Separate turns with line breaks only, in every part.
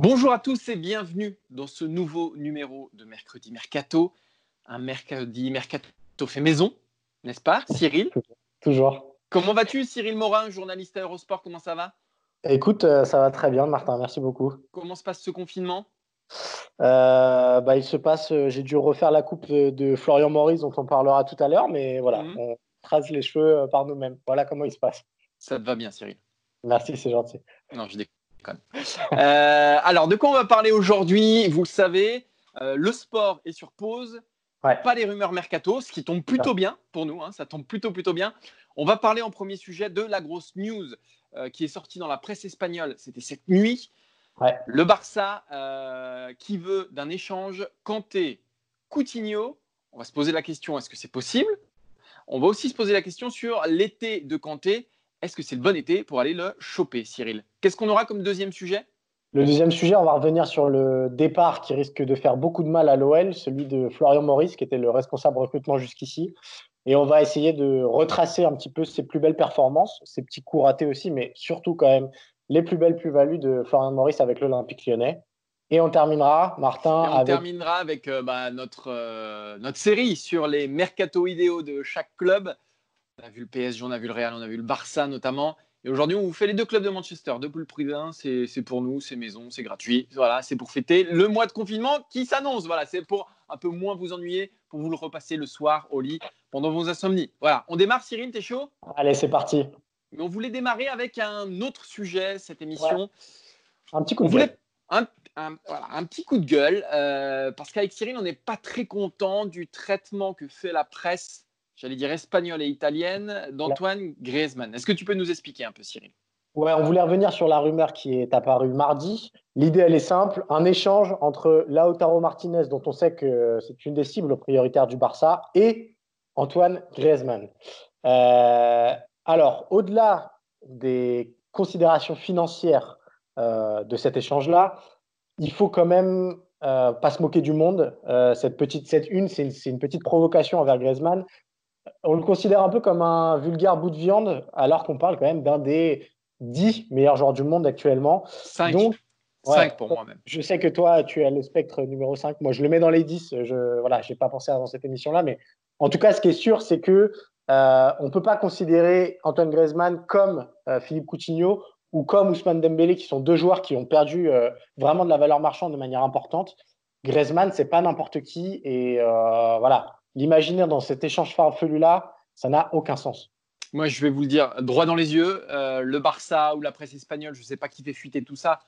Bonjour à tous et bienvenue dans ce nouveau numéro de Mercredi Mercato. Un mercredi Mercato fait maison, n'est-ce pas, Cyril?
Toujours.
Comment vas-tu, Cyril Morin, journaliste à Eurosport Comment ça va?
Écoute, euh, ça va très bien, Martin. Merci beaucoup.
Comment se passe ce confinement?
Euh, bah, il se passe, euh, j'ai dû refaire la coupe de, Florian Maurice, dont on parlera tout à l'heure, mais voilà,
Mhm.
on trace les cheveux par nous-mêmes. Voilà comment il se passe.
Ça te va bien, Cyril?
Merci, c'est gentil.
Non, je déconne. Euh, alors, de quoi on va parler aujourd'hui? Vous le savez, euh, le sport est sur pause.
Ouais.
Pas les rumeurs mercato, ce qui tombe plutôt bien pour nous. hein, ça tombe plutôt, plutôt bien. On va parler en premier sujet de la grosse news euh, qui est sortie dans la presse espagnole. C'était cette nuit.
Ouais.
Le Barça qui veut d'un échange Kanté, Coutinho. On va se poser la question est-ce que c'est possible? On va aussi se poser la question sur l'été de Kanté. Est-ce que c'est le bon été pour aller le choper, Cyril? Qu'est-ce qu'on aura comme deuxième sujet?
Le deuxième sujet, on va revenir sur le départ qui risque de faire beaucoup de mal à l'OL, celui de Florian Maurice, qui était le responsable recrutement jusqu'ici. Et on va essayer de retracer un petit peu ses plus belles performances, ses petits coups ratés aussi, mais surtout quand même les plus belles plus-values de Florian Maurice avec l'Olympique lyonnais. Et on terminera, Martin,
Et on
avec
terminera avec euh, bah, notre, euh, notre série sur les mercato idéaux de chaque club. On a vu le PSG, on a vu le Real, on a vu le Barça notamment. Et aujourd'hui, on vous fait les deux clubs de Manchester. Deux prix d'un, c'est pour nous, c'est maison, c'est gratuit. Voilà, c'est pour fêter le mois de confinement qui s'annonce. Voilà, c'est pour un peu moins vous ennuyer, pour vous le repasser le soir au lit pendant vos insomnies. Voilà, on démarre, Cyril, t'es chaud?
Allez, c'est parti.
Mais on voulait démarrer avec un autre sujet, cette émission.
Un petit coup de gueule.
un, un- voilà, un petit coup de gueule, euh, parce qu'avec Cyril, on n'est pas très content du traitement que fait la presse, j'allais dire espagnole et italienne, d'Antoine Griezmann. Est-ce que tu peux nous expliquer un peu, Cyril?
Ouais, on voulait revenir sur la rumeur qui est apparue mardi. L'idée, elle est simple un échange entre Lautaro Martinez, dont on sait que c'est une des cibles prioritaires du Barça, et Antoine Griezmann. Euh, alors, au-delà des considérations financières euh, de cet échange-là, il faut quand même euh, pas se moquer du monde. Euh, cette petite, cette une, c'est une, une petite provocation envers Griezmann. On le considère un peu comme un vulgaire bout de viande, alors qu'on parle quand même d'un des 10 meilleurs joueurs du monde actuellement.
5
Donc, ouais.
Pour moi même.
Je sais que toi, tu as le spectre numéro 5. Moi, je le mets dans les 10. Je voilà, j'ai pas pensé avant cette émission-là. Mais en tout cas, ce qui est sûr, c'est que euh, on ne peut pas considérer Antoine Griezmann comme euh, Philippe Coutinho ou comme Ousmane Dembélé, qui sont deux joueurs qui ont perdu euh, vraiment de la valeur marchande de manière importante. Griezmann, c'est pas n'importe qui. Et voilà, l'imaginer dans cet échange farfelu-là, ça n'a aucun sens.
Moi, je vais vous le dire droit dans les yeux. euh, le Barça ou la presse espagnole, je ne sais pas qui fait fuiter tout ça.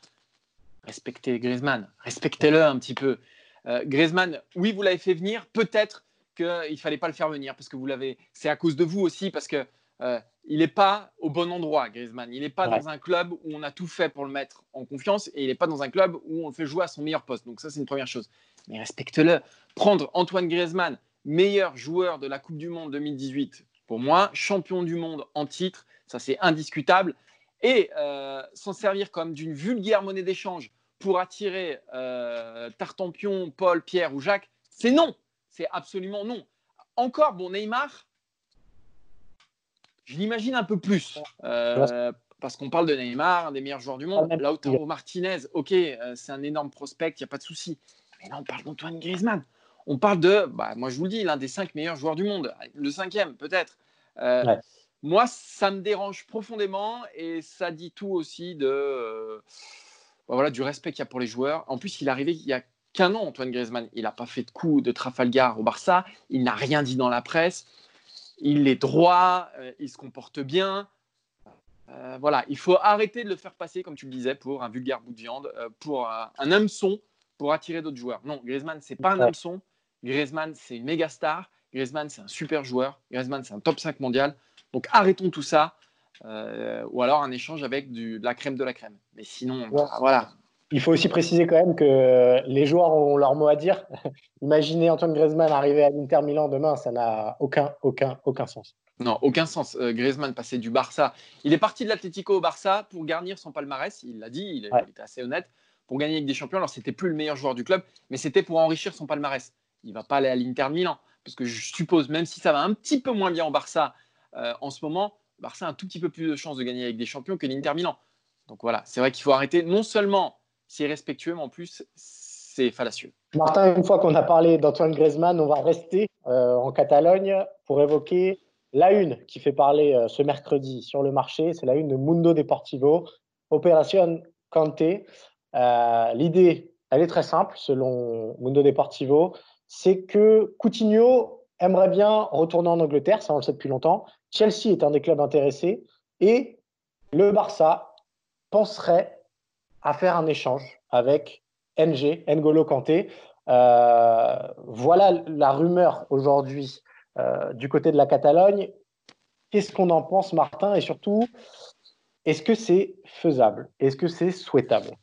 Respectez Griezmann, respectez-le un petit peu. Euh, Griezmann, oui, vous l'avez fait venir. Peut-être qu'il ne fallait pas le faire venir parce que vous l'avez. C'est à cause de vous aussi parce que euh, il n'est pas au bon endroit, Griezmann. Il n'est pas
Ouais.
dans un club où on a tout fait pour le mettre en confiance et il n'est pas dans un club où on le fait jouer à son meilleur poste. Donc ça, c'est une première chose. Mais respecte-le. Prendre Antoine Griezmann, meilleur joueur de la Coupe du Monde 2018, pour moi, champion du monde en titre, ça c'est indiscutable. Et euh, s'en servir comme d'une vulgaire monnaie d'échange pour attirer euh, Tartampion, Paul, Pierre ou Jacques, c'est non. C'est absolument non. Encore, bon, Neymar, je l'imagine un peu plus. euh, parce qu'on parle de Neymar, un des meilleurs joueurs du monde.
Ah,
Lautaro Martinez, ok, euh, c'est un énorme prospect, il n'y a pas de souci. Mais là, on parle d'Antoine Griezmann. On parle de, bah, moi je vous le dis, l'un des cinq meilleurs joueurs du monde. Le cinquième, peut-être. Euh,
Ouais.
Moi, ça me dérange profondément et ça dit tout aussi de, euh, bah, voilà, du respect qu'il y a pour les joueurs. En plus, il est arrivé il y a qu'un an, Antoine Griezmann. Il n'a pas fait de coup de Trafalgar au Barça. Il n'a rien dit dans la presse. Il est droit, euh, il se comporte bien. Euh, voilà, il faut arrêter de le faire passer, comme tu le disais, pour un vulgaire bout de viande, euh, pour un, un hameçon, pour attirer d'autres joueurs. Non, Griezmann, c'est pas un hameçon. Griezmann, c'est une méga star. Griezmann, c'est un super joueur. Griezmann, c'est un top 5 mondial. Donc arrêtons tout ça. ou alors un échange avec du, de la crème de la crème. Mais sinon, bah, voilà.
Il faut aussi préciser quand même que les joueurs ont leur mot à dire. Imaginez Antoine Griezmann arriver à l'Inter Milan demain, ça n'a aucun, aucun, aucun sens.
Non, aucun sens. Euh, Griezmann passait du Barça. Il est parti de l'Atlético au Barça pour garnir son palmarès. Il l'a dit, il, était assez honnête. Pour gagner avec des champions. Alors, c'était plus le meilleur joueur du club, mais c'était pour enrichir son palmarès. Il va pas aller à l'Inter Milan. Parce que je suppose, même si ça va un petit peu moins bien au Barça euh, en ce moment, Barça a un tout petit peu plus de chances de gagner avec des champions que l'Inter Milan. Donc voilà, c'est vrai qu'il faut arrêter. Non seulement c'est respectueux, mais en plus, c'est fallacieux.
Martin, une fois qu'on a parlé d'Antoine Griezmann, on va rester euh, en Catalogne pour évoquer la une qui fait parler euh, ce mercredi sur le marché, c'est la une de Mundo Deportivo, Opération Kanté. Euh, l'idée, elle est très simple selon Mundo Deportivo, c'est que Coutinho aimerait bien retourner en Angleterre, ça on le sait depuis longtemps. Chelsea est un des clubs intéressés et le Barça penserait à faire un échange avec NG, N'Golo Kanté. Euh, voilà la rumeur aujourd'hui euh, du côté de la Catalogne. Qu'est-ce qu'on en pense, Martin? Et surtout, est-ce que c'est faisable? Est-ce que c'est souhaitable?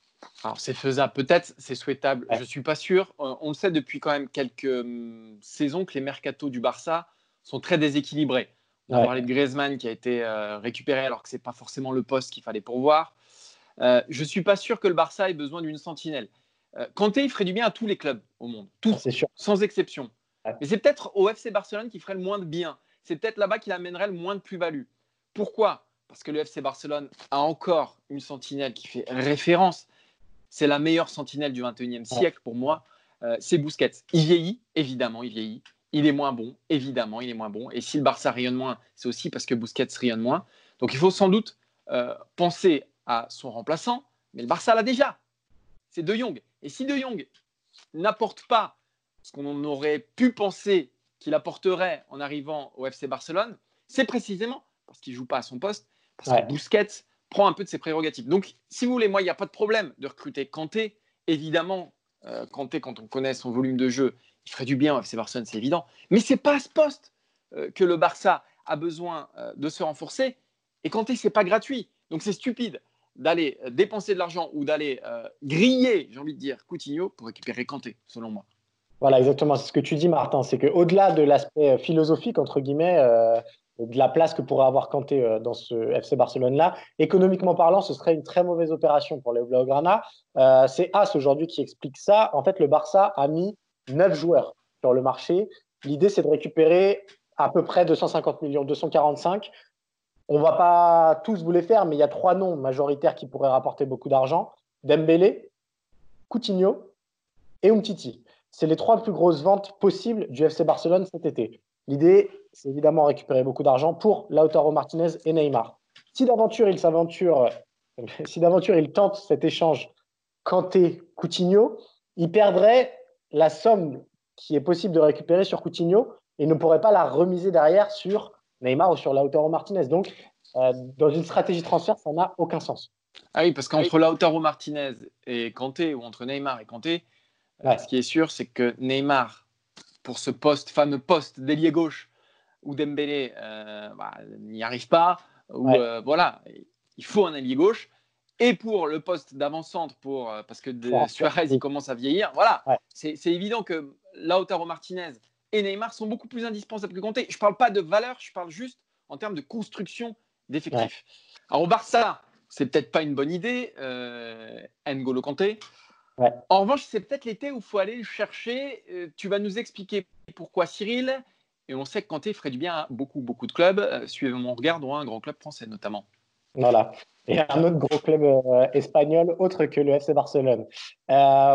Alors c'est faisable, peut-être c'est souhaitable, je ne suis pas sûr. Euh, on le sait depuis quand même quelques hum, saisons que les mercatos du Barça sont très déséquilibrés. On a parlé de Griezmann qui a été euh, récupéré alors que ce n'est pas forcément le poste qu'il fallait pourvoir. je ne suis pas sûr que le Barça ait besoin d'une sentinelle. Kanté, il ferait du bien à tous les clubs au monde, tous, sûr. sans exception. Mais c'est peut-être au FC Barcelone qui ferait le moins de bien. C'est peut-être là-bas qu'il amènerait le moins de plus-value. Pourquoi? Parce que le FC Barcelone a encore une sentinelle qui fait référence. C'est la meilleure sentinelle du 21e siècle pour moi. Euh, c'est Busquets. Il vieillit, évidemment, il vieillit. Il est moins bon, évidemment, il est moins bon. Et si le Barça rayonne moins, c'est aussi parce que Busquets rayonne moins. Donc il faut sans doute euh, penser à son remplaçant, mais le Barça l'a déjà. C'est De Jong. Et si De Jong n'apporte pas ce qu'on aurait pu penser qu'il apporterait en arrivant au FC Barcelone, c'est précisément parce qu'il ne joue pas à son poste, parce que Busquets prend un peu de ses prérogatives. Donc, si vous voulez, moi, il n'y a pas de problème de recruter Kanté. Évidemment, euh, Kanté, quand on connaît son volume de jeu, il ferait du bien au FC Barcelone, c'est évident. Mais ce n'est pas à ce poste euh, que le Barça a besoin euh, de se renforcer. Et Kanté, ce n'est pas gratuit. Donc, c'est stupide d'aller dépenser de l'argent ou d'aller griller, j'ai envie de dire, Coutinho pour récupérer Kanté, selon moi.
Voilà, exactement. C'est ce que tu dis, Martin. C'est qu'au-delà de l'aspect euh, philosophique, entre guillemets, euh, de la place que pourrait avoir Kanté euh, dans ce FC Barcelone-là, économiquement parlant, ce serait une très mauvaise opération pour les Blaugrana. Euh, c'est As aujourd'hui qui explique ça. En fait, le Barça a mis 9 joueurs sur le marché. L'idée, c'est de récupérer à peu près 250 millions, 245. On va pas tous vous les faire, mais il y a trois noms majoritaires qui pourraient rapporter beaucoup d'argent. Dembélé, Coutinho et Umtiti c'est les trois plus grosses ventes possibles du FC Barcelone cet été. L'idée, c'est évidemment récupérer beaucoup d'argent pour Lautaro Martinez et Neymar. Si d'aventure il s'aventure, si d'aventure il tente cet échange Kanté-Coutinho, il perdrait la somme qui est possible de récupérer sur Coutinho et ne pourrait pas la remiser derrière sur Neymar ou sur Lautaro Martinez. Donc, euh, dans une stratégie de transfert, ça n'a aucun sens.
Ah oui, parce qu'entre Lautaro Martinez et Kanté, ou entre Neymar et Kanté, ce qui est sûr, c'est que Neymar, pour ce poste, fameux poste d'ailier gauche, où Dembélé euh, bah, n'y arrive pas, ou euh, voilà, il faut un ailier gauche. Et pour le poste d'avant-centre, pour, euh, parce que Suarez il commence à vieillir, voilà, c'est évident que Lautaro Martinez et Neymar sont beaucoup plus indispensables que Conte. Je ne parle pas de valeur, je parle juste en termes de construction d'effectifs. Alors au Barça, c'est peut-être pas une bonne idée, N'Golo Kanté. En revanche, c'est peut-être l'été où il faut aller le chercher. Euh, tu vas nous expliquer pourquoi Cyril. Et on sait que Kanté ferait du bien à beaucoup, beaucoup de clubs. Euh, suivez mon regard, dont un grand club français notamment.
Voilà. Et un autre gros club euh, espagnol, autre que le FC Barcelone.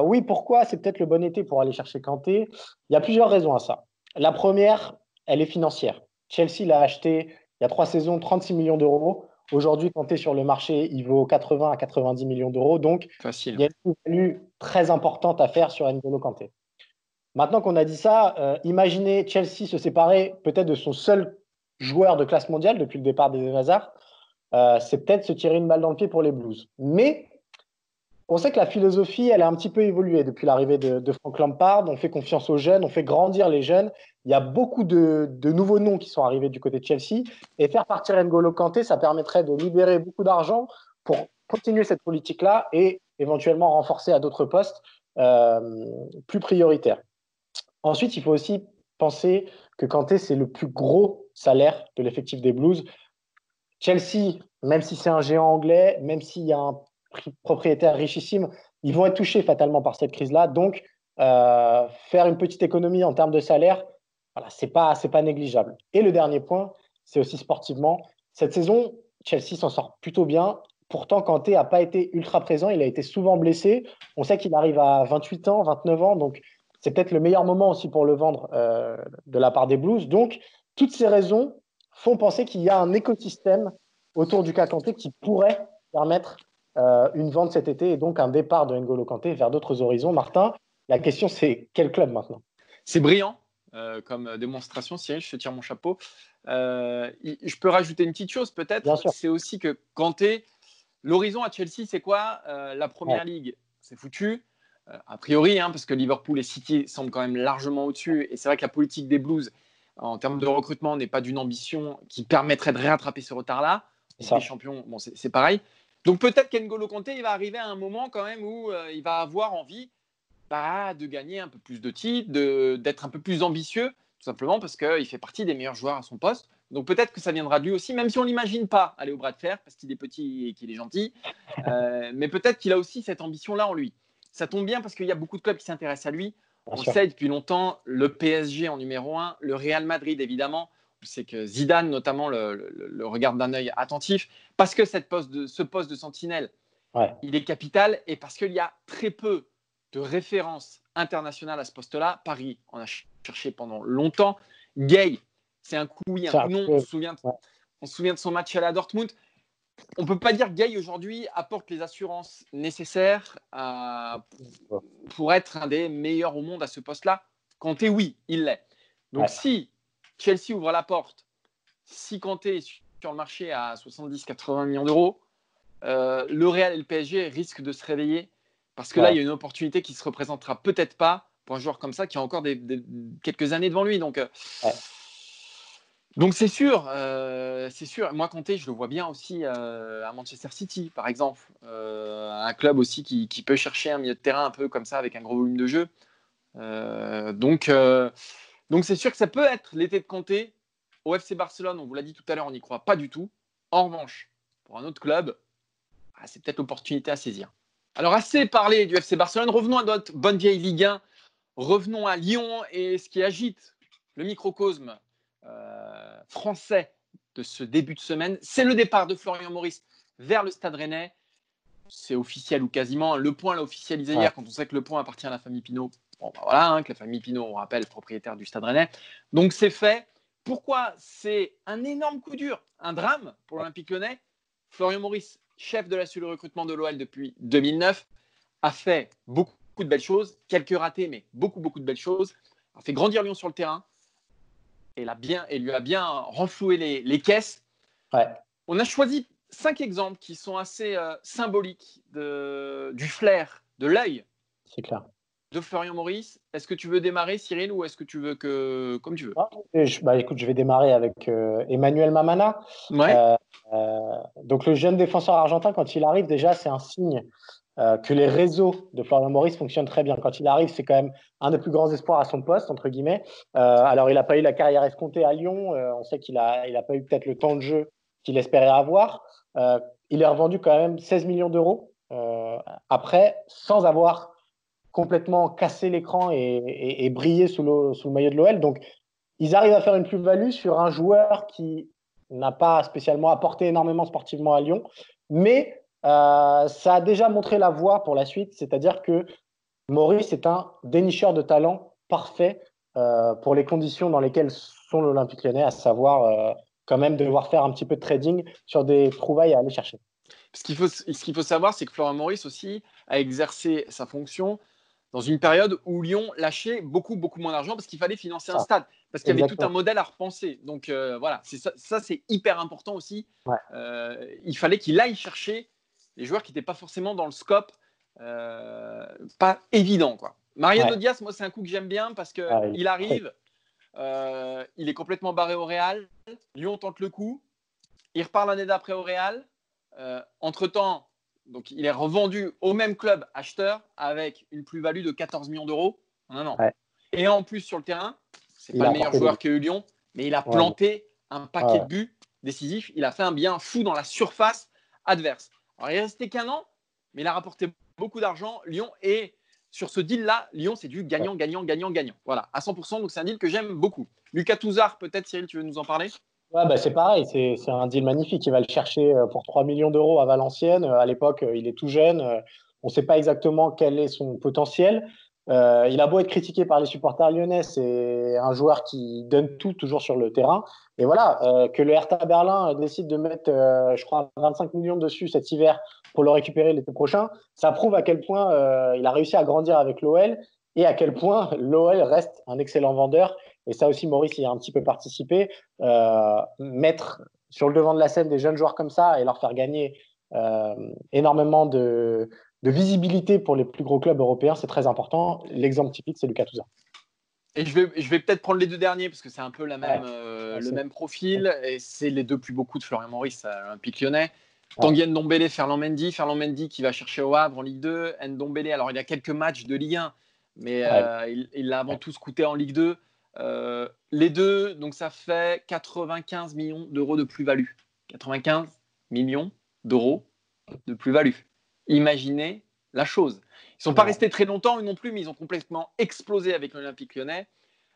oui, pourquoi? C'est peut-être le bon été pour aller chercher Kanté. Il y a plusieurs raisons à ça. La première, elle est financière. Chelsea l'a acheté il y a trois saisons, 36 millions d'euros. Aujourd'hui, es sur le marché, il vaut 80 à 90 millions d'euros. Donc, il y a une value très importante à faire sur N'Golo Kanté. Maintenant qu'on a dit ça, euh, imaginez Chelsea se séparer peut-être de son seul joueur de classe mondiale depuis le départ des Hazard. Euh, c'est peut-être se tirer une balle dans le pied pour les Blues. Mais on sait que la philosophie, elle a un petit peu évolué depuis l'arrivée de, Frank Lampard. On fait confiance aux jeunes, on fait grandir les jeunes. Il y a beaucoup de, nouveaux noms qui sont arrivés du côté de Chelsea. Et faire partir N'Golo Kanté, ça permettrait de libérer beaucoup d'argent pour continuer cette politique-là et éventuellement renforcer à d'autres postes euh, plus prioritaires. Ensuite, il faut aussi penser que Kanté, c'est le plus gros salaire de l'effectif des Blues. Chelsea, même si c'est un géant anglais, même s'il y a un propriétaires richissimes, ils vont être touchés fatalement par cette crise-là. Donc, euh, faire une petite économie en termes de salaire, voilà, c'est pas pas négligeable. Et le dernier point, c'est aussi sportivement. Cette saison, Chelsea s'en sort plutôt bien. Pourtant, Kanté n'a pas été ultra présent. Il a été souvent blessé. On sait qu'il arrive à 28 ans, 29 ans. Donc, c'est peut-être le meilleur moment aussi pour le vendre euh, de la part des Blues. Donc, toutes ces raisons font penser qu'il y a un écosystème autour du cas Kanté qui pourrait permettre euh, une vente cet été et donc un départ de N'Golo Kanté vers d'autres horizons. Martin, la question c'est quel club maintenant?
C'est brillant euh, comme démonstration, Cyril, je te tire mon chapeau. Je peux rajouter une petite chose peut-être, c'est aussi que Kanté, l'horizon à Chelsea, c'est quoi? La Première Ligue, c'est foutu. A priori, hein, parce que Liverpool et City semblent quand même largement au-dessus. Et c'est vrai que la politique des Blues, en termes de recrutement, n'est pas d'une ambition qui permettrait de réattraper ce retard-là. Les champions, bon, c'est pareil. Donc peut-être qu'Engolo Conte, il va arriver à un moment quand même où euh, il va avoir envie bah, de gagner un peu plus de titres, d'être un peu plus ambitieux, tout simplement parce qu'il fait partie des meilleurs joueurs à son poste. Donc peut-être que ça viendra de lui aussi, même si on l'imagine pas aller au bras de fer parce qu'il est petit et qu'il est gentil. Euh, mais peut-être qu'il a aussi cette ambition-là en lui. Ça tombe bien parce qu'il y a beaucoup de clubs qui s'intéressent à lui. On sait depuis longtemps le PSG en numéro un, le Real Madrid évidemment c'est que Zidane, notamment, le, regarde d'un œil attentif, parce que cette poste de, ce poste de sentinelle, il est capital, et parce qu'il y a très peu de références internationales à ce poste-là. Paris on a cherché pendant longtemps. Gay, c'est un coup oui, un coup non. On se, souvient, on se souvient de son match à la Dortmund. On ne peut pas dire que Gay aujourd'hui apporte les assurances nécessaires pour être un des meilleurs au monde à ce poste-là. Kanté, oui, il l'est. Donc si Chelsea ouvre la porte. Si Kanté est sur le marché à 70-80 millions d'euros, euh, le Real et le PSG risquent de se réveiller parce que là, il y a une opportunité qui se représentera peut-être pas pour un joueur comme ça qui a encore quelques années devant lui. Donc, euh, donc c'est sûr, euh, c'est sûr. Moi, Kanté, je le vois bien aussi à Manchester City, par exemple, un club aussi qui, peut chercher un milieu de terrain un peu comme ça avec un gros volume de jeu. donc donc c'est sûr que ça peut être l'été de Comté. Au FC Barcelone, on vous l'a dit tout à l'heure, on n'y croit pas du tout. En revanche, pour un autre club, ah, c'est peut-être l'opportunité à saisir. Alors assez parlé du FC Barcelone, revenons à notre bonne vieille Ligue 1. Revenons à Lyon et ce qui agite le microcosme euh, français de ce début de semaine, c'est le départ de Florian Maurice vers le Stade Rennais. C'est officiel ou quasiment. Le point l'a officialisé hier quand on sait que le point appartient à la famille Pinot. Bon, bah voilà, hein, que la famille Pinot, on rappelle, propriétaire du Stade Rennais. Donc c'est fait. Pourquoi c'est un énorme coup dur, un drame pour l'Olympique lyonnais? Florian Maurice, chef de la cellule recrutement de l'OL depuis 2009, a fait beaucoup, de belles choses, quelques ratés, mais beaucoup, beaucoup de belles choses. A fait grandir Lyon sur le terrain et, l'a bien, et lui a bien renfloué les, caisses. On a choisi cinq exemples qui sont assez euh, symboliques de, du flair, de l'œil.
C'est clair
de Florian Maurice. Est-ce que tu veux démarrer, Cyril, ou est-ce que tu veux que. Comme tu veux?
Ah, je, bah, écoute, je vais démarrer avec euh, Emmanuel Mamana. Euh, euh, donc, le jeune défenseur argentin, quand il arrive, déjà, c'est un signe que les réseaux de Florian Maurice fonctionnent très bien. Quand il arrive, c'est quand même un des plus grands espoirs à son poste, entre guillemets. alors, il n'a pas eu la carrière escomptée à Lyon. on sait qu'il n'a il a pas eu peut-être le temps de jeu qu'il espérait avoir. il est revendu quand même 16 millions d'euros. après, sans avoir complètement casser l'écran et, briller sous le, sous le maillot de l'OL. Donc, ils arrivent à faire une plus-value sur un joueur qui n'a pas spécialement apporté énormément sportivement à Lyon, mais euh, ça a déjà montré la voie pour la suite, c'est-à-dire que Maurice est un dénicheur de talent parfait euh, pour les conditions dans lesquelles sont l'Olympique lyonnais, à savoir euh, quand même devoir faire un petit peu de trading sur des trouvailles à aller chercher.
Ce qu'il faut, ce qu'il faut savoir, c'est que Florent Maurice aussi a exercé sa fonction dans une période où Lyon lâchait beaucoup, beaucoup moins d'argent parce qu'il fallait financer un stade, parce qu'il y avait tout un modèle à repenser. Donc euh, voilà, ça, ça c'est hyper important aussi. Euh, il fallait qu'il aille chercher les joueurs qui n'étaient pas forcément dans le scope pas évident. Quoi. Mariano Diaz, moi, c'est un coup que j'aime bien parce qu'il il arrive, il est complètement barré au Real. Lyon tente le coup. Il repart l'année d'après au Real. Entre-temps, donc il est revendu au même club acheteur avec une plus-value de 14 millions d'euros en un an. Et en plus, sur le terrain, c'est pas le meilleur joueur qu'a eu Lyon, mais il a planté un paquet de buts décisifs. Il a fait un bien fou dans la surface adverse. Il est resté qu'un an, mais il a rapporté beaucoup d'argent. Lyon et sur ce deal-là, Lyon, c'est du gagnant, gagnant, gagnant, gagnant. Voilà, à 100%. Donc, c'est un deal que j'aime beaucoup. Lucas Touzard, peut-être, Cyril, tu veux nous en parler?
Ouais, bah c'est pareil, c'est un deal magnifique. Il va le chercher euh, pour 3 millions d'euros à Valenciennes. Euh, à l'époque, euh, il est tout jeune. On ne sait pas exactement quel est son potentiel. Il a beau être critiqué par les supporters lyonnais, c'est un joueur qui donne tout toujours sur le terrain. Et voilà, euh, que le Hertha Berlin décide de mettre, euh, je crois, 25 millions dessus cet hiver pour le récupérer l'été prochain, ça prouve à quel point il a réussi à grandir avec l'OL et à quel point l'OL reste un excellent vendeur. Et ça aussi, Maurice y a un petit peu participé. mettre sur le devant de la scène des jeunes joueurs comme ça et leur faire gagner énormément de, visibilité pour les plus gros clubs européens, c'est très important. L'exemple typique, c'est Lucas Touza.
Et je vais, je vais peut-être prendre les deux derniers parce que c'est un peu la même, euh, le même profil et c'est les deux plus beaux coups de Florian Maurice à l'Olympique lyonnais. Tanguy Ndombele, Ferland Mendy. Ferland Mendy qui va chercher au Havre en Ligue 2. Ndombele, alors il y a quelques matchs de Ligue 1, mais euh, il l'a avant tout coûté en Ligue 2. Euh, les deux, donc ça fait 95 millions d'euros de plus-value. 95 millions d'euros de plus-value imaginer la chose. Ils ne sont pas restés très longtemps non plus, mais ils ont complètement explosé avec l'Olympique lyonnais.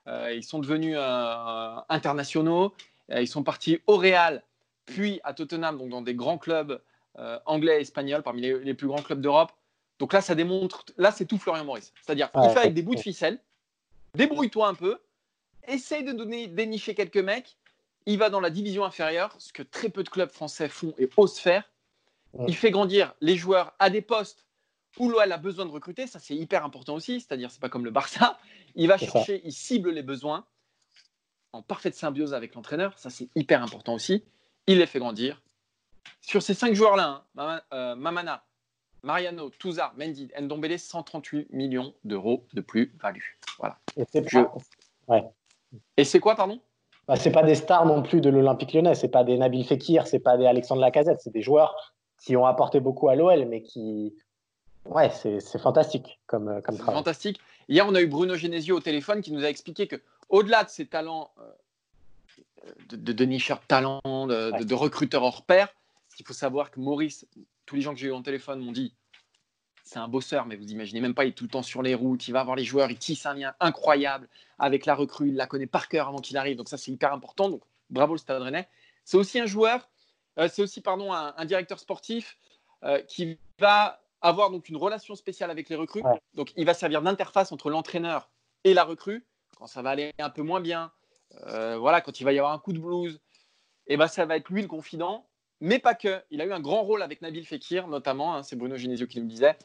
Euh, ils sont devenus euh, internationaux. Euh, ils sont partis au Real, puis à Tottenham, donc dans des grands clubs anglais et espagnols, parmi les, plus grands clubs d'Europe. Donc là, ça démontre, là, c'est tout Florian Maurice. C'est-à-dire, il fait avec des bouts de ficelle, débrouille-toi un peu, essaye de donner, dénicher quelques mecs. Il va dans la division inférieure, ce que très peu de clubs français font et osent faire. Il fait grandir les joueurs à des postes où l'OL a besoin de recruter. Ça, c'est hyper important aussi. C'est-à-dire, c'est pas comme le Barça. Il va chercher, il cible les besoins en parfaite symbiose avec l'entraîneur. Ça, c'est hyper important aussi. Il les fait grandir. Sur ces cinq joueurs-là, hein, euh, Mamana, Mariano, Touzard, Mendy, Ndombele, 138 millions d'euros de plus-value. Voilà. Et c'est quoi, pardon?
Bah, c'est pas des stars non plus de l'Olympique lyonnais, c'est pas des Nabil Fekir, c'est pas des Alexandre Lacazette, c'est des joueurs qui ont apporté beaucoup à l'OL, mais qui. Ouais, c'est fantastique comme, euh, comme travail.
Fantastique. Hier, on a eu Bruno Genesio au téléphone qui nous a expliqué que, au-delà de ses talents euh, de, de, de talent, de, de, recruteur hors pair, il faut savoir que Maurice, tous les gens que j'ai eu en téléphone m'ont dit c'est un bosseur, mais vous imaginez même pas, il est tout le temps sur les routes, il va voir les joueurs, il tisse un lien incroyable avec la recrue, il la connaît par cœur avant qu'il arrive, donc ça c'est hyper important. Donc bravo le Stade Rennais. C'est aussi un joueur euh, c'est aussi pardon, un, directeur sportif euh, qui va avoir donc une relation spéciale avec les recrues. Donc, il va servir d'interface entre l'entraîneur et la recrue quand ça va aller un peu moins bien. Euh, voilà, quand il va y avoir un coup de blues, et eh ben, ça va être lui le confident, mais pas que. Il a eu un grand rôle avec Nabil Fekir, notamment. Hein, c'est Bruno Genesio qui nous le disait.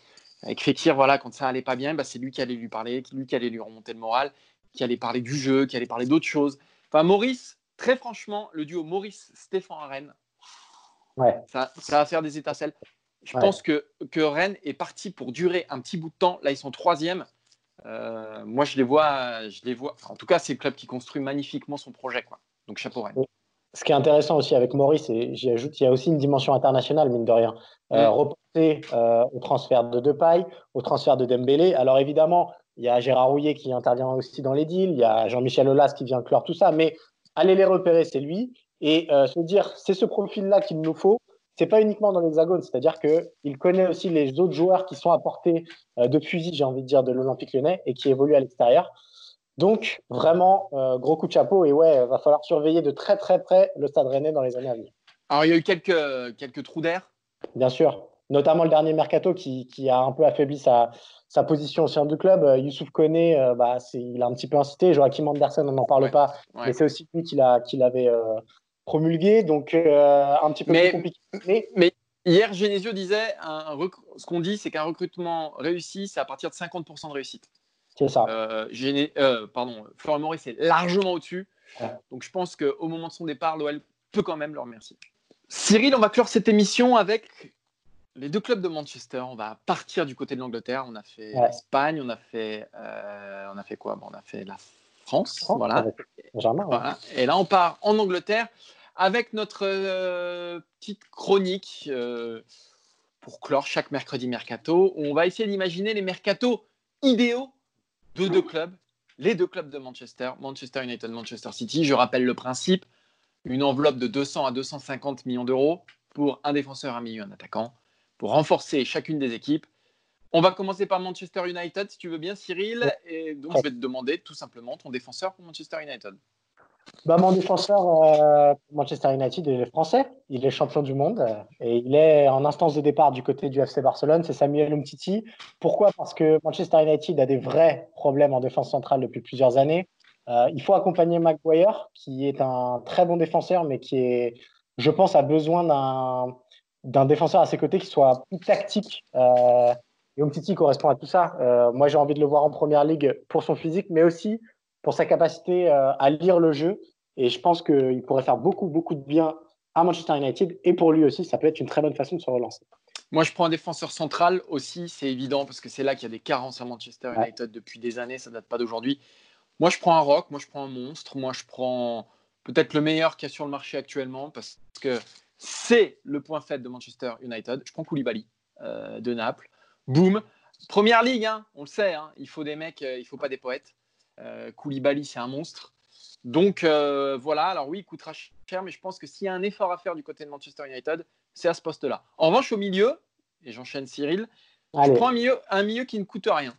Avec Fekir, voilà, quand ça allait pas bien, bah, c'est lui qui allait lui parler, lui qui allait lui remonter le moral, qui allait parler du jeu, qui allait parler d'autres choses. Enfin, Maurice, très franchement, le duo Maurice-Stéphane Rennes, ça, va faire des étincelles. Je pense que, que Rennes est parti pour durer un petit bout de temps. Là, ils sont troisième. Euh, moi, je les vois, je les vois. en tout cas, c'est le club qui construit magnifiquement son projet, quoi. Donc, chapeau Rennes.
Ce qui est intéressant aussi avec Maurice, et j'y ajoute, il y a aussi une dimension internationale, mine de rien. Euh, mm. reporté euh, au transfert de Depay, au transfert de Dembélé. Alors évidemment, il y a Gérard Rouillet qui intervient aussi dans les deals, il y a Jean-Michel Aulas qui vient clore tout ça, mais allez les repérer, c'est lui. Et se dire, c'est ce profil-là qu'il nous faut, c'est pas uniquement dans l'hexagone, c'est-à-dire qu'il connaît aussi les autres joueurs qui sont apportés euh, de fusil, j'ai envie de dire, de l'Olympique lyonnais et qui évoluent à l'extérieur. Donc, vraiment, euh, gros coup de chapeau. Et ouais, va falloir surveiller de très, très près le stade rennais dans les années à venir.
Alors, il y a eu quelques, quelques trous d'air
Bien sûr. Notamment le dernier mercato qui, qui a un peu affaibli sa, sa position au sein du club. Youssouf Koné, bah, il a un petit peu incité. Joachim Andersen, on n'en parle pas. Mais c'est aussi lui qui l'avait donc euh, un petit peu plus compliqué.
Mais... hier, Genesio disait, un, ce qu'on dit, c'est qu'un recrutement réussi, c'est à partir de 50% de réussite.
C'est ça.
Euh, euh, pardon, Florent Maurice est largement au-dessus. Donc je pense qu'au moment de son départ, l'OL peut quand même le remercier. Cyril, on va clore cette émission avec les deux clubs de Manchester, on va partir du côté de l'Angleterre. On a fait l'Espagne, on a fait, euh, on a fait quoi? On a fait la France, voilà. Et là, on part en Angleterre avec notre euh, petite chronique euh, pour clore chaque mercredi mercato. On va essayer d'imaginer les mercatos idéaux de deux clubs, les deux clubs de Manchester, Manchester United, Manchester City. Je rappelle le principe une enveloppe de 200 à 250 millions d'euros pour un défenseur, un milieu, un attaquant, pour renforcer chacune des équipes. On va commencer par Manchester United, si tu veux bien, Cyril. Et donc, je vais te demander tout simplement ton défenseur pour Manchester United.
Bah, mon défenseur euh, Manchester United, il est français, il est champion du monde euh, et il est en instance de départ du côté du FC Barcelone, c'est Samuel Umtiti. Pourquoi? Parce que Manchester United a des vrais problèmes en défense centrale depuis plusieurs années. Euh, il faut accompagner Maguire, qui est un très bon défenseur, mais qui est, je pense, a besoin d'un défenseur à ses côtés qui soit plus tactique. Et Umtiti correspond à tout ça. Moi, j'ai envie de le voir en première ligue pour son physique, mais aussi pour sa capacité à lire le jeu. Et je pense qu'il pourrait faire beaucoup, beaucoup de bien à Manchester United. Et pour lui aussi, ça peut être une très bonne façon de se relancer.
Moi, je prends un défenseur central aussi, c'est évident, parce que c'est là qu'il y a des carences à Manchester United depuis des années, ça ne date pas d'aujourd'hui. Moi, je prends un rock, moi, je prends un monstre, moi, je prends peut-être le meilleur qu'il y a sur le marché actuellement parce que c'est le point faible de Manchester United. Je prends Koulibaly euh, de Naples. Boum. Première ligue, hein, on le sait, hein, il faut des mecs, euh, il faut pas des poètes. Euh, Koulibaly, c'est un monstre. Donc euh, voilà, alors oui, il coûtera cher, mais je pense que s'il y a un effort à faire du côté de Manchester United, c'est à ce poste-là. En revanche, au milieu, et j'enchaîne Cyril, je prends un milieu, un milieu qui ne coûte rien.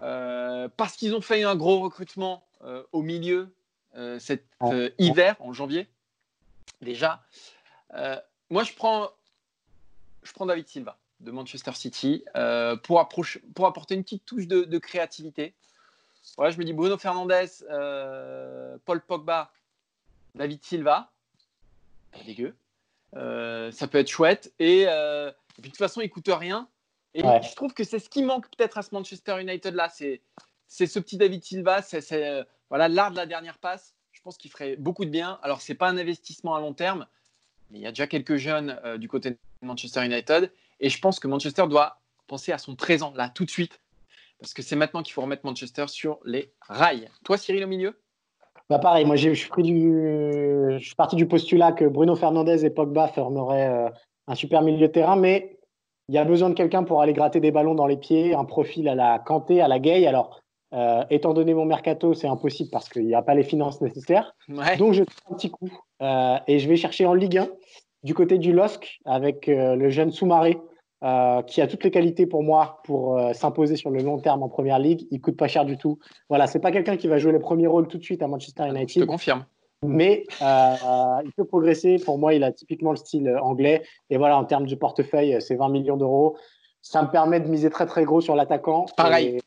Euh, parce qu'ils ont fait un gros recrutement euh, au milieu euh, cet hiver, en janvier, déjà. moi, je prends, je prends David Silva de Manchester City pour, apporter une petite touche de, créativité. Voilà, je me dis Bruno Fernandez, Paul Pogba, David Silva, pas dégueu. ça peut être chouette. Et, et, puis de toute façon, il coûte rien. Et je trouve que c'est ce qui manque peut-être à ce Manchester United là, c'est ce petit David Silva, c'est euh, voilà l'art de la dernière passe. Je pense qu'il ferait beaucoup de bien. Alors c'est pas un investissement à long terme, mais il y a déjà quelques jeunes euh, du côté de Manchester United, et je pense que Manchester doit penser à son présent là tout de suite, parce que c'est maintenant qu'il faut remettre Manchester sur les rails. Toi, Cyril au milieu?
Bah pareil, moi je suis, je suis parti du postulat que Bruno Fernandez et Pogba formeraient euh, un super milieu de terrain, mais il y a besoin de quelqu'un pour aller gratter des ballons dans les pieds, un profil à la Kanté, à la Gay. Alors, euh, étant donné mon mercato, c'est impossible parce qu'il n'y a pas les finances nécessaires. Donc, je fais un petit coup euh, et je vais chercher en Ligue 1 du côté du LOSC avec le jeune Soumaré qui a toutes les qualités pour moi pour s'imposer sur le long terme en première ligue. Il coûte pas cher du tout. Voilà, c'est pas quelqu'un qui va jouer les premiers rôles tout de suite à Manchester United. Je
te confirme
mais euh, il peut progresser. Pour moi, il a typiquement le style euh, anglais. Et voilà, en termes de portefeuille, c'est 20 millions d'euros. Ça me permet de miser très très gros sur l'attaquant.
Pareil.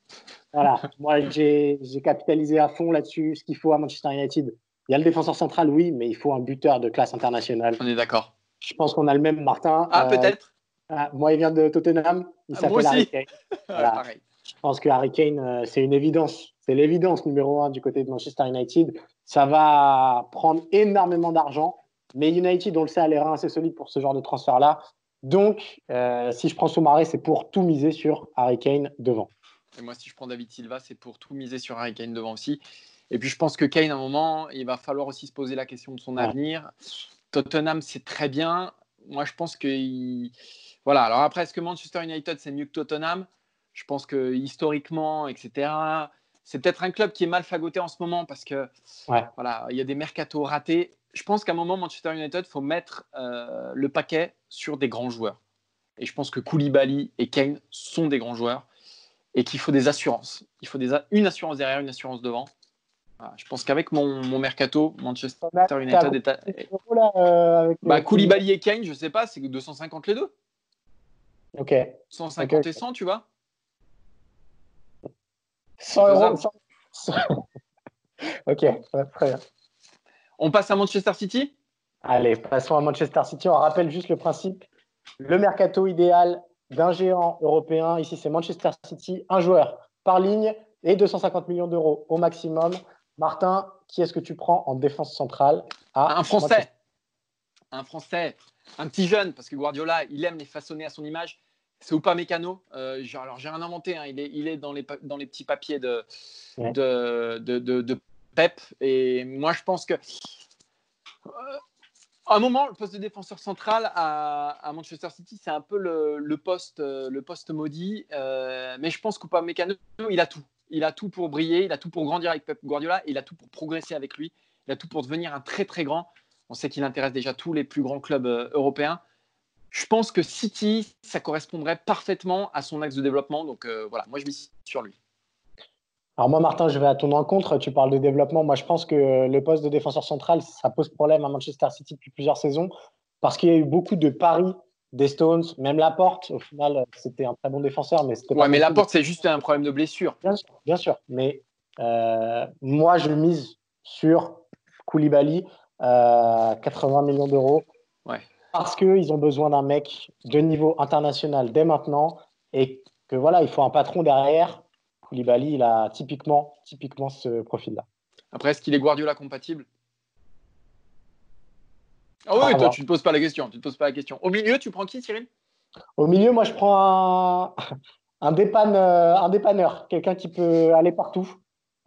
voilà, moi j'ai capitalisé à fond là-dessus. Ce qu'il faut à Manchester United, il y a le défenseur central, oui, mais il faut un buteur de classe internationale.
On est d'accord.
Je pense qu'on a le même, Martin.
Ah, euh, peut-être.
Ah, moi, il vient de Tottenham. Il ah, s'appelle Harry Kane. pareil. Je pense que Harry Kane, c'est une évidence. C'est l'évidence numéro un du côté de Manchester United. Ça va prendre énormément d'argent, mais United, on le sait, a les reins assez solides pour ce genre de transfert-là. Donc, euh, si je prends Soumaré, c'est pour tout miser sur Harry Kane devant.
Et moi, si je prends David Silva, c'est pour tout miser sur Harry Kane devant aussi. Et puis, je pense que Kane, à un moment, il va falloir aussi se poser la question de son avenir. Tottenham, c'est très bien. Moi, je pense que. Voilà. Alors, après, est-ce que Manchester United, c'est mieux que Tottenham? Je pense que historiquement, etc., c'est peut-être un club qui est mal fagoté en ce moment parce que voilà, il y a des mercatos ratés. Je pense qu'à un moment, Manchester United, faut mettre euh, le paquet sur des grands joueurs. Et je pense que Koulibaly et Kane sont des grands joueurs et qu'il faut des assurances. Il faut des, une assurance derrière, une assurance devant. je pense qu'avec mon, mercato, Manchester United est. À... Euh, bah, Koulibaly et Kane, je sais pas, c'est 250 les deux.
Ok.
150 et 100, tu vois
100 euros. ok, très bien.
On passe à Manchester City?
Allez, passons à Manchester City. On rappelle juste le principe. Le mercato idéal d'un géant européen, ici c'est Manchester City, un joueur par ligne et 250 millions d'euros au maximum. Martin, qui est-ce que tu prends en défense centrale
Un Français. Un Français. un petit jeune, parce que Guardiola, il aime les façonner à son image. C'est Oupa Mécano. Euh, alors, j'ai rien inventé. Hein. Il, est, il est dans les, dans les petits papiers de, de, de, de, Pep. Et moi, je pense que. Euh, à un moment, le poste de défenseur central à, à Manchester City, c'est un peu le, le, poste, le poste maudit. Euh, mais je pense qu'Oupa Mécano, il a tout. Il a tout pour briller, il a tout pour grandir avec Pep Guardiola, il a tout pour progresser avec lui, il a tout pour devenir un très très grand. On sait qu'il intéresse déjà tous les plus grands clubs européens je pense que City, ça correspondrait parfaitement à son axe de développement. Donc euh, voilà, moi je mise sur lui.
Alors moi, Martin, je vais à ton encontre. Tu parles de développement. Moi, je pense que le poste de défenseur central, ça pose problème à Manchester City depuis plusieurs saisons parce qu'il y a eu beaucoup de paris des Stones, même Laporte. Au final, c'était un très bon défenseur, mais c'était.
Ouais, mais Laporte, c'est juste un problème de blessure.
Bien sûr, bien sûr. Mais euh, moi, je mise sur Koulibaly, 80 euh, millions d'euros.
Ouais
parce qu'ils ont besoin d'un mec de niveau international dès maintenant et que voilà, il faut un patron derrière. Koulibaly, il a typiquement, typiquement ce profil-là.
Après, est-ce qu'il est Guardiola compatible? Ah oui, toi, tu ne te poses pas la question. Tu te poses pas la question. Au milieu, tu prends qui, Cyril?
Au milieu, moi, je prends un, un, un dépanneur, quelqu'un qui peut aller partout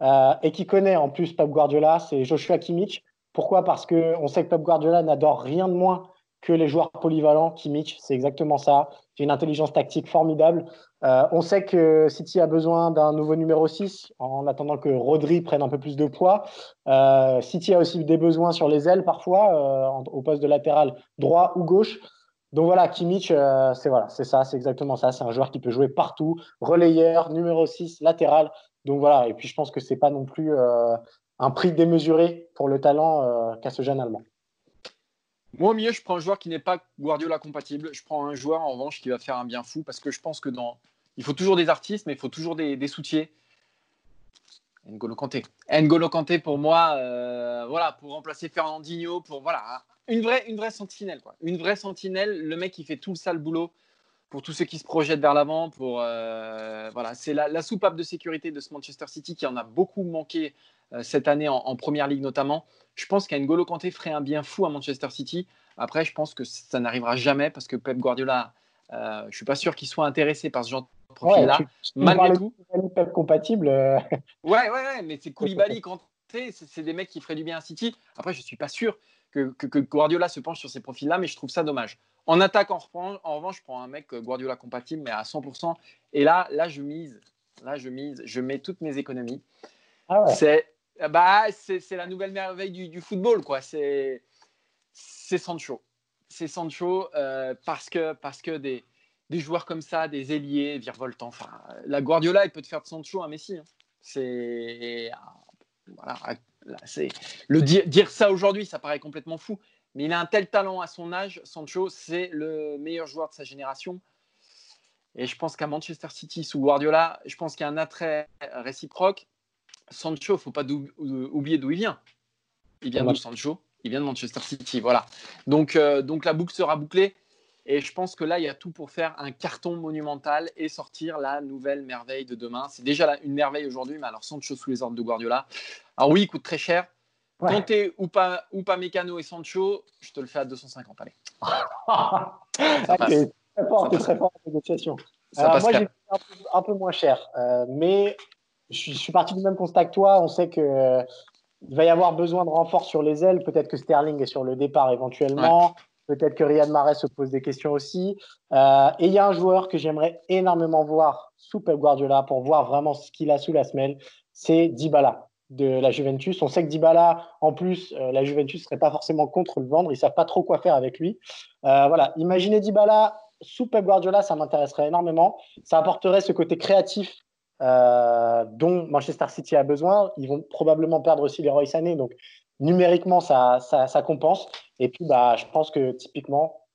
euh, et qui connaît en plus Pep Guardiola, c'est Joshua Kimmich. Pourquoi? Parce qu'on sait que Pep Guardiola n'adore rien de moins que les joueurs polyvalents. Kimmich, c'est exactement ça. C'est une intelligence tactique formidable. Euh, on sait que City a besoin d'un nouveau numéro 6 en attendant que Rodri prenne un peu plus de poids. Euh, City a aussi des besoins sur les ailes parfois, euh, au poste de latéral droit ou gauche. Donc voilà, Kimmich, c'est voilà, c'est ça, c'est exactement ça. C'est un joueur qui peut jouer partout, relayeur, numéro 6, latéral. Donc voilà, et puis je pense que c'est pas non plus un prix démesuré pour le talent qu'a ce jeune Allemand.
Moi, au milieu, je prends un joueur qui n'est pas Guardiola compatible. Je prends un joueur, en revanche, qui va faire un bien fou parce que je pense que dans. Il faut toujours des artistes, mais il faut toujours des, des soutiens. N'Golo Kanté. N'Golo Kanté, pour moi, euh, voilà, pour remplacer Fernandinho, pour. Voilà, une vraie, une vraie sentinelle, quoi. Une vraie sentinelle, le mec qui fait tout le sale boulot pour tous ceux qui se projettent vers l'avant. Pour euh, voilà, c'est la, la, soupape de sécurité de ce Manchester City qui en a beaucoup manqué euh, cette année en, en, première ligue notamment. Je pense qu'N'Golo Kanté ferait un bien fou à Manchester City. Après, je pense que ça n'arrivera jamais parce que Pep Guardiola, euh, je ne suis pas sûr qu'il soit intéressé par ce genre de profil-là.
malgré tout. Pep compatible. Euh.
ouais, ouais, ouais, mais c'est Koulibaly, Kanté, c'est des mecs qui feraient du bien à City. Après, je ne suis pas sûr que, que, Guardiola se penche sur ces profils-là, mais je trouve ça dommage. En attaque, en, en revanche, je prends un mec euh, Guardiola compatible, mais à 100%. Et là, là, je mise. Là, je mise. Je mets toutes mes économies. Ah ouais. C'est bah, c'est la nouvelle merveille du, football, quoi. C'est Sancho. C'est Sancho euh, parce que, parce que des, des, joueurs comme ça, des ailiers, virevoltants. Enfin, la Guardiola, il peut te faire de Sancho un Messi. Hein. C'est voilà, c'est le dire, dire ça aujourd'hui, ça paraît complètement fou. Mais il a un tel talent à son âge. Sancho, c'est le meilleur joueur de sa génération. Et je pense qu'à Manchester City sous Guardiola, je pense qu'il y a un attrait réciproque. Sancho, faut pas oublier d'où il vient. Il vient de Sancho Il vient de Manchester City. Voilà. Donc, euh, donc la boucle sera bouclée. Et je pense que là, il y a tout pour faire un carton monumental et sortir la nouvelle merveille de demain. C'est déjà une merveille aujourd'hui, mais alors Sancho sous les ordres de Guardiola. Alors oui, il coûte très cher. Ouais. ou pas, ou pas Mécano et Sancho, je te le fais à 250. Allez.
c'est très fort, très fort en négociation. moi, j'ai un, un, peu moins cher, euh, mais je suis, parti du même constat que toi. On sait qu'il euh, va y avoir besoin de renfort sur les ailes. Peut-être que Sterling est sur le départ éventuellement. Peut-être que Riyad Mahrez se pose des questions aussi. Euh, et il y a un joueur que j'aimerais énormément voir sous Pep Guardiola pour voir vraiment ce qu'il a sous la semelle. C'est Dybala de la Juventus. On sait que Dybala, en plus, euh, la Juventus serait pas forcément contre le vendre. Ils savent pas trop quoi faire avec lui. voilà. Imaginez Dybala sous Pep Guardiola, ça m'intéresserait énormément. Ça apporterait ce côté créatif euh, dont Manchester City a besoin. Ils vont probablement perdre aussi les Roy Sané, donc numériquement, ça, ça, compense. Et puis, bah, je pense que typiquement,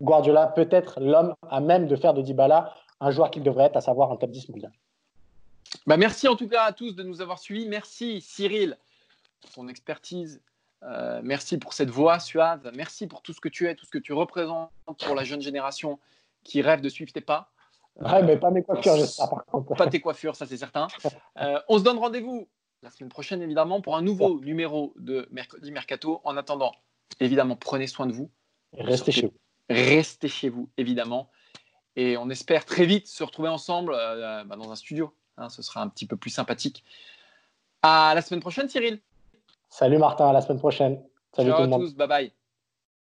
Guardiola peut être l'homme à même de faire de Dybala un joueur qu'il devrait être, à savoir un top 10 mondial.
Bah merci en tout cas à tous de nous avoir suivis. Merci Cyril pour ton expertise. Euh, merci pour cette voix suave. Merci pour tout ce que tu es, tout ce que tu représentes pour la jeune génération qui rêve de suivre tes pas.
Ouais, mais pas mes coiffures, j'espère, par contre.
Pas tes coiffures, ça c'est certain. Euh, on se donne rendez-vous la semaine prochaine, évidemment, pour un nouveau numéro de Mercredi Mercato. En attendant, évidemment, prenez soin de vous.
restez chez vous.
restez chez vous, évidemment. Et on espère très vite se retrouver ensemble euh, bah, dans un studio. Hein, ce sera un petit peu plus sympathique. À la semaine prochaine, Cyril.
Salut Martin, à la semaine prochaine. Salut
Ciao
tout le monde.
à tous, bye bye.